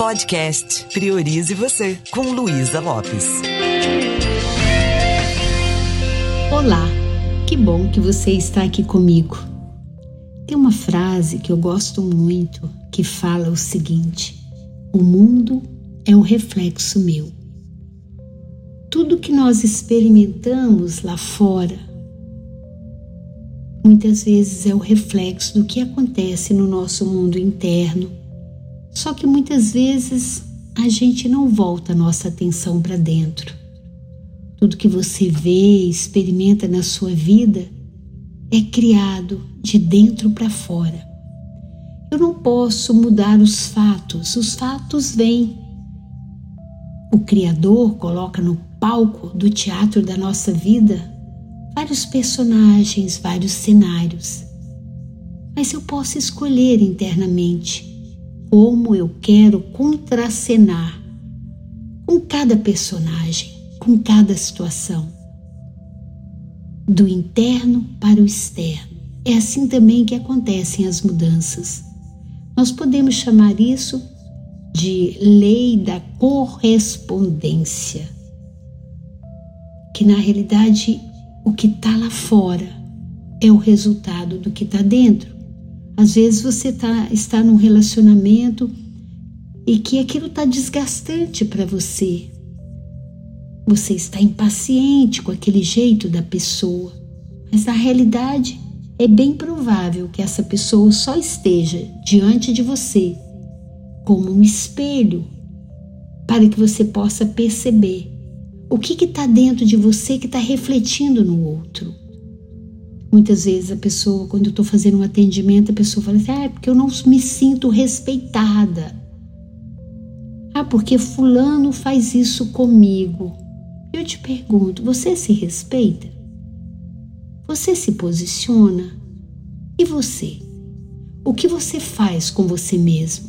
Podcast Priorize Você, com Luísa Lopes. Olá, que bom que você está aqui comigo. Tem uma frase que eu gosto muito que fala o seguinte: O mundo é um reflexo meu. Tudo que nós experimentamos lá fora muitas vezes é o reflexo do que acontece no nosso mundo interno só que muitas vezes a gente não volta a nossa atenção para dentro. Tudo que você vê, experimenta na sua vida é criado de dentro para fora. Eu não posso mudar os fatos, os fatos vêm. O Criador coloca no palco do teatro da nossa vida vários personagens, vários cenários. Mas eu posso escolher internamente como eu quero contracenar com cada personagem, com cada situação. Do interno para o externo. É assim também que acontecem as mudanças. Nós podemos chamar isso de lei da correspondência, que na realidade o que está lá fora é o resultado do que está dentro. Às vezes você tá, está num relacionamento e que aquilo está desgastante para você. Você está impaciente com aquele jeito da pessoa, mas na realidade é bem provável que essa pessoa só esteja diante de você como um espelho para que você possa perceber o que está dentro de você que está refletindo no outro. Muitas vezes a pessoa, quando eu estou fazendo um atendimento, a pessoa fala assim: ah, é porque eu não me sinto respeitada. Ah, porque Fulano faz isso comigo. Eu te pergunto: você se respeita? Você se posiciona? E você? O que você faz com você mesmo?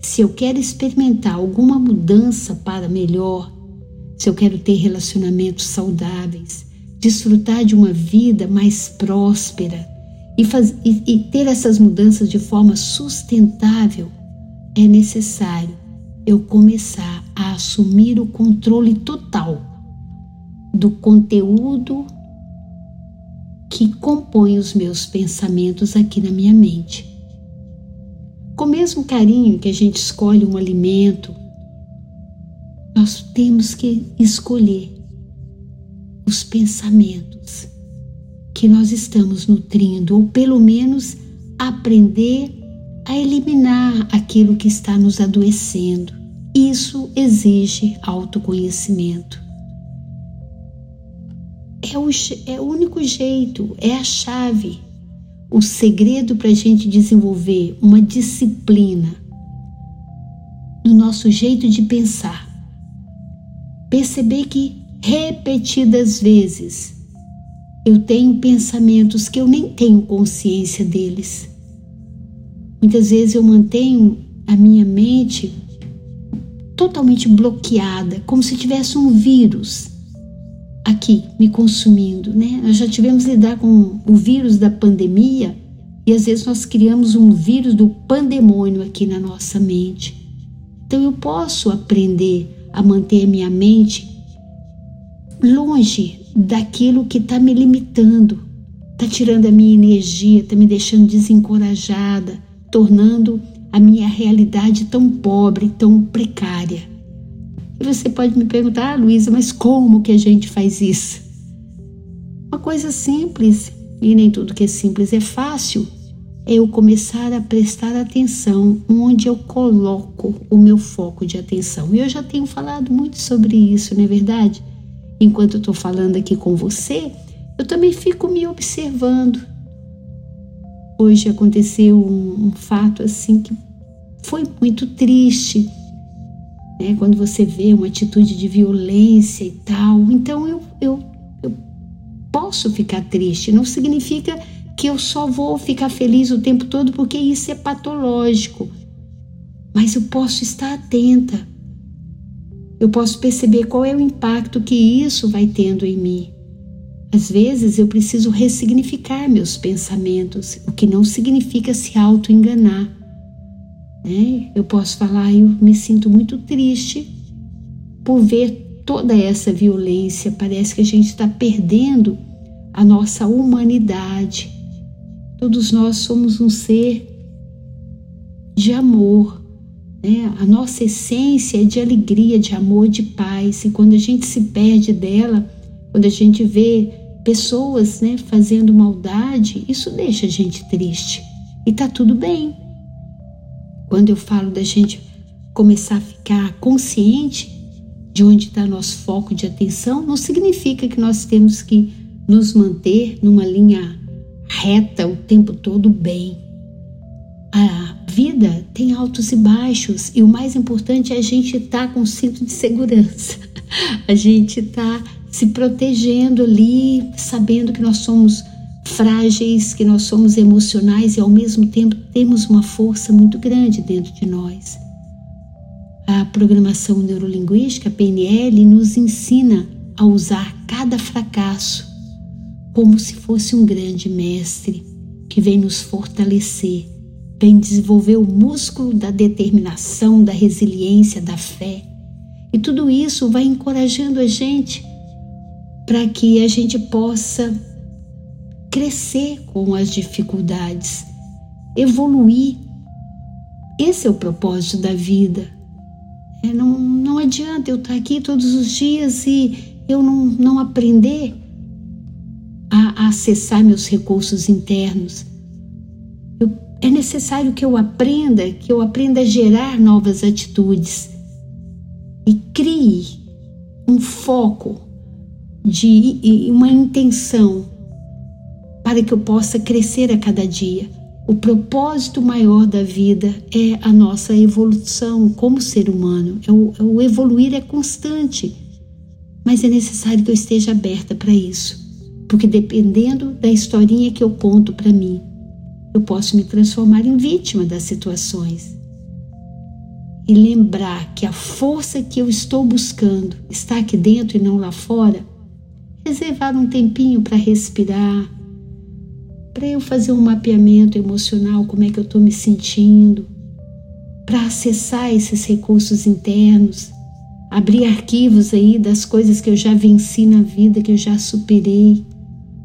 Se eu quero experimentar alguma mudança para melhor, se eu quero ter relacionamentos saudáveis, desfrutar de uma vida mais próspera e, faz, e, e ter essas mudanças de forma sustentável, é necessário eu começar a assumir o controle total do conteúdo que compõe os meus pensamentos aqui na minha mente. Com o mesmo carinho que a gente escolhe um alimento, nós temos que escolher os pensamentos que nós estamos nutrindo, ou pelo menos aprender a eliminar aquilo que está nos adoecendo. Isso exige autoconhecimento. É o, é o único jeito, é a chave, o segredo para a gente desenvolver uma disciplina no nosso jeito de pensar. Perceber que repetidas vezes. Eu tenho pensamentos que eu nem tenho consciência deles. Muitas vezes eu mantenho a minha mente totalmente bloqueada, como se tivesse um vírus aqui me consumindo, né? Nós já tivemos que lidar com o vírus da pandemia e às vezes nós criamos um vírus do pandemônio aqui na nossa mente. Então eu posso aprender a manter a minha mente longe daquilo que está me limitando, está tirando a minha energia, está me deixando desencorajada, tornando a minha realidade tão pobre, tão precária. E você pode me perguntar, ah, Luísa, mas como que a gente faz isso? Uma coisa simples, e nem tudo que é simples é fácil, é eu começar a prestar atenção onde eu coloco o meu foco de atenção. E eu já tenho falado muito sobre isso, não é verdade? Enquanto eu estou falando aqui com você, eu também fico me observando. Hoje aconteceu um, um fato assim que foi muito triste, né? Quando você vê uma atitude de violência e tal, então eu, eu, eu posso ficar triste. Não significa que eu só vou ficar feliz o tempo todo, porque isso é patológico. Mas eu posso estar atenta eu posso perceber qual é o impacto que isso vai tendo em mim. Às vezes eu preciso ressignificar meus pensamentos, o que não significa se auto-enganar. Né? Eu posso falar, eu me sinto muito triste por ver toda essa violência. Parece que a gente está perdendo a nossa humanidade. Todos nós somos um ser de amor. Né? A nossa essência é de alegria, de amor, de paz. E quando a gente se perde dela, quando a gente vê pessoas né, fazendo maldade, isso deixa a gente triste. E tá tudo bem. Quando eu falo da gente começar a ficar consciente de onde está nosso foco de atenção, não significa que nós temos que nos manter numa linha reta o tempo todo bem. A vida tem altos e baixos e o mais importante é a gente estar tá com cinto de segurança. A gente está se protegendo ali, sabendo que nós somos frágeis, que nós somos emocionais e ao mesmo tempo temos uma força muito grande dentro de nós. A programação neurolinguística, a PNL, nos ensina a usar cada fracasso como se fosse um grande mestre que vem nos fortalecer, vem desenvolver o músculo da determinação, da resiliência, da fé. E tudo isso vai encorajando a gente para que a gente possa crescer com as dificuldades, evoluir. Esse é o propósito da vida. É, não, não adianta eu estar aqui todos os dias e eu não, não aprender a, a acessar meus recursos internos. É necessário que eu aprenda, que eu aprenda a gerar novas atitudes e crie um foco de uma intenção para que eu possa crescer a cada dia. O propósito maior da vida é a nossa evolução como ser humano. É o, é o evoluir é constante, mas é necessário que eu esteja aberta para isso, porque dependendo da historinha que eu conto para mim, eu posso me transformar em vítima das situações. E lembrar que a força que eu estou buscando está aqui dentro e não lá fora, reservar um tempinho para respirar, para eu fazer um mapeamento emocional, como é que eu estou me sentindo, para acessar esses recursos internos, abrir arquivos aí das coisas que eu já venci na vida, que eu já superei,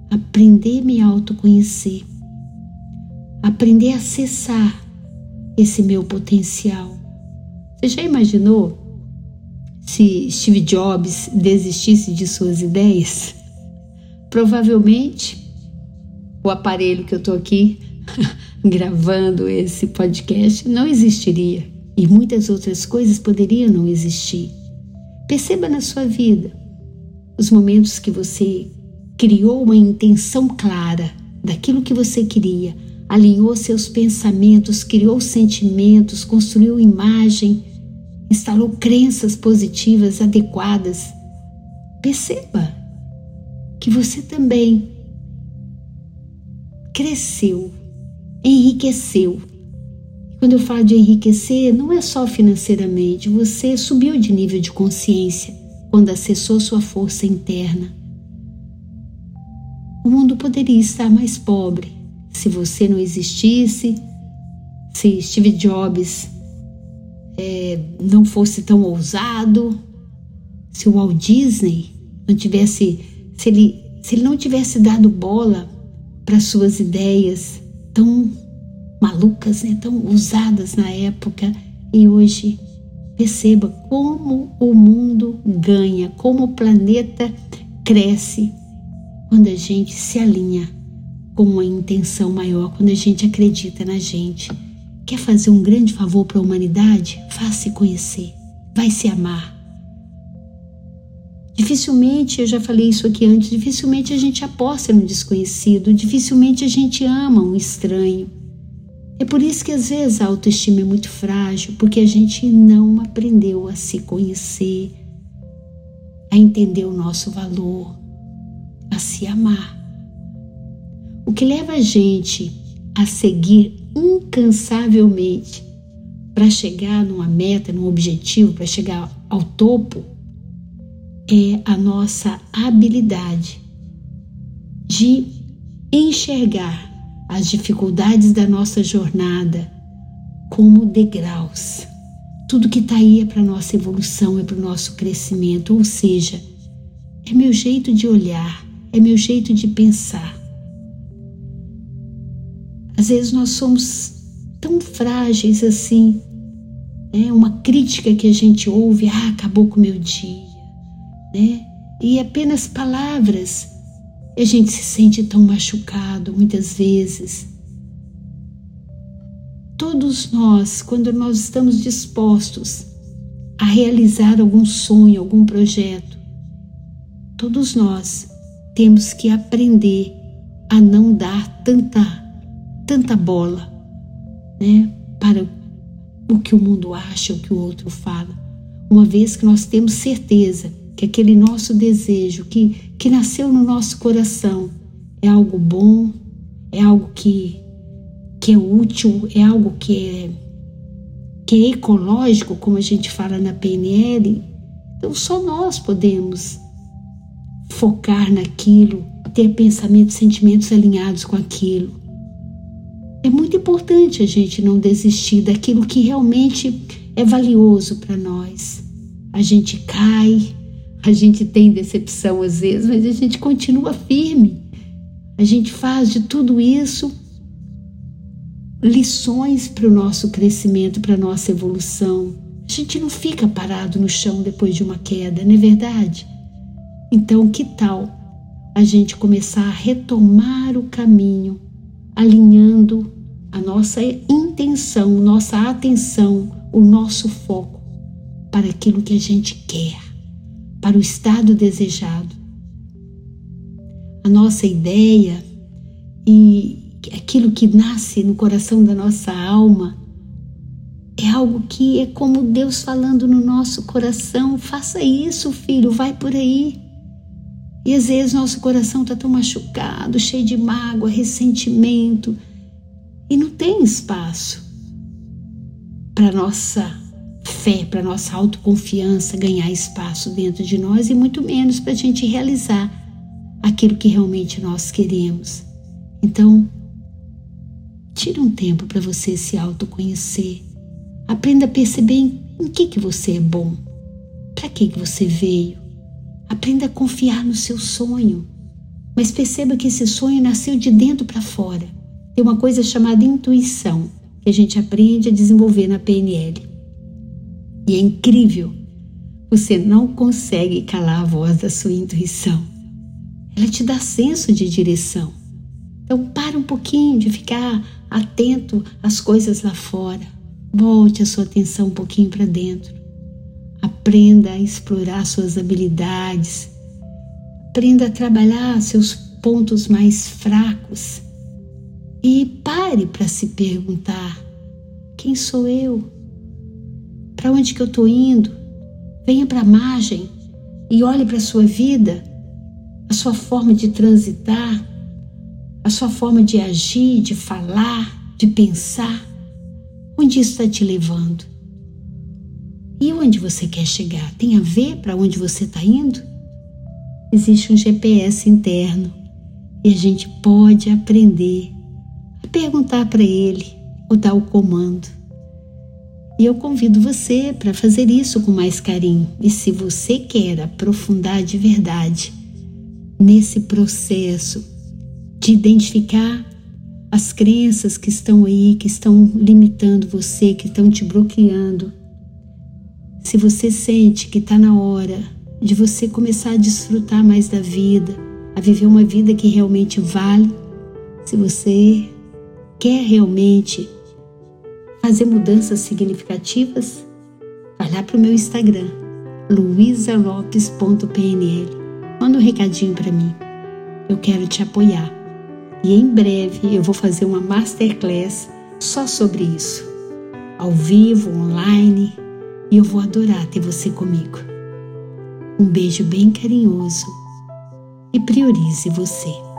aprender a me autoconhecer, aprender a acessar esse meu potencial. Você já imaginou se Steve Jobs desistisse de suas ideias? Provavelmente o aparelho que eu estou aqui gravando esse podcast não existiria e muitas outras coisas poderiam não existir. Perceba na sua vida os momentos que você criou uma intenção clara daquilo que você queria, alinhou seus pensamentos, criou sentimentos, construiu imagem, instalou crenças positivas adequadas. Perceba que você também cresceu, enriqueceu. Quando eu falo de enriquecer, não é só financeiramente, você subiu de nível de consciência quando acessou sua força interna. O mundo poderia estar mais pobre se você não existisse, se Steve Jobs é, não fosse tão ousado, se o Walt Disney não tivesse, se ele, se ele não tivesse dado bola para suas ideias tão malucas, né, tão usadas na época e hoje perceba como o mundo ganha, como o planeta cresce quando a gente se alinha com uma intenção maior, quando a gente acredita na gente. Quer fazer um grande favor para a humanidade? Faça se conhecer, vai se amar, Dificilmente, eu já falei isso aqui antes, dificilmente a gente aposta no desconhecido, dificilmente a gente ama um estranho. É por isso que às vezes a autoestima é muito frágil, porque a gente não aprendeu a se conhecer, a entender o nosso valor, a se amar. O que leva a gente a seguir incansavelmente para chegar numa meta, num objetivo, para chegar ao topo, é a nossa habilidade de enxergar as dificuldades da nossa jornada como degraus. Tudo que está aí é para nossa evolução, é para o nosso crescimento, ou seja, é meu jeito de olhar, é meu jeito de pensar. Às vezes nós somos tão frágeis assim, né? Uma crítica que a gente ouve, ah, acabou com o meu dia, né? E apenas palavras, a gente se sente tão machucado muitas vezes. Todos nós, quando nós estamos dispostos a realizar algum sonho, algum projeto, todos nós temos que aprender a não dar tanta, tanta bola, né, para o que o mundo acha, o que o outro fala, uma vez que nós temos certeza que aquele nosso desejo que, que nasceu no nosso coração é algo bom, é algo que, que é útil, é algo que é, que é ecológico, como a gente fala na PNL. Então, só nós podemos focar naquilo, ter pensamentos, sentimentos alinhados com aquilo. É muito importante a gente não desistir daquilo que realmente é valioso para nós. A gente cai, a gente tem decepção às vezes, mas a gente continua firme. A gente faz de tudo isso lições para o nosso crescimento, para a nossa evolução. A gente não fica parado no chão depois de uma queda, não é verdade? Então, que tal a gente começar a retomar o caminho alinhando a nossa intenção, nossa atenção, o nosso foco para aquilo que a gente quer, para o estado desejado. A nossa ideia e aquilo que nasce no coração da nossa alma é algo que é como Deus falando no nosso coração: faça isso, filho, vai por aí. E às vezes nosso coração está tão machucado, cheio de mágoa, ressentimento, e não tem espaço para nossa fé, para nossa autoconfiança ganhar espaço dentro de nós e muito menos para a gente realizar aquilo que realmente nós queremos. Então, tire um tempo para você se autoconhecer. Aprenda a perceber em, em que, que você é bom, para que, que você veio, Aprenda a confiar no seu sonho, mas perceba que esse sonho nasceu de dentro para fora. Tem uma coisa chamada intuição que a gente aprende a desenvolver na PNL. E é incrível, você não consegue calar a voz da sua intuição. Ela te dá senso de direção. Então, para um pouquinho de ficar atento às coisas lá fora. Volte a sua atenção um pouquinho para dentro. Aprenda a explorar suas habilidades. Aprenda a trabalhar seus pontos mais fracos. E pare para se perguntar: quem sou eu? Para onde que eu estou indo? Venha para a margem e olhe para a sua vida, a sua forma de transitar, a sua forma de agir, de falar, de pensar. Onde isso está te levando? E onde você quer chegar? Tem a ver para onde você está indo? Existe um GPS interno e a gente pode aprender a perguntar para ele ou dar o comando. E eu convido você para fazer isso com mais carinho. E se você quer aprofundar de verdade nesse processo de identificar as crenças que estão aí, que estão limitando você, que estão te bloqueando, se você sente que está na hora de você começar a desfrutar mais da vida, a viver uma vida que realmente vale, se você quer realmente fazer mudanças significativas, vai lá para o meu Instagram, luisalopes.pnl. Manda um recadinho para mim. Eu quero te apoiar. E em breve eu vou fazer uma masterclass só sobre isso. Ao vivo, online, e eu vou adorar ter você comigo. Um beijo bem carinhoso e priorize você.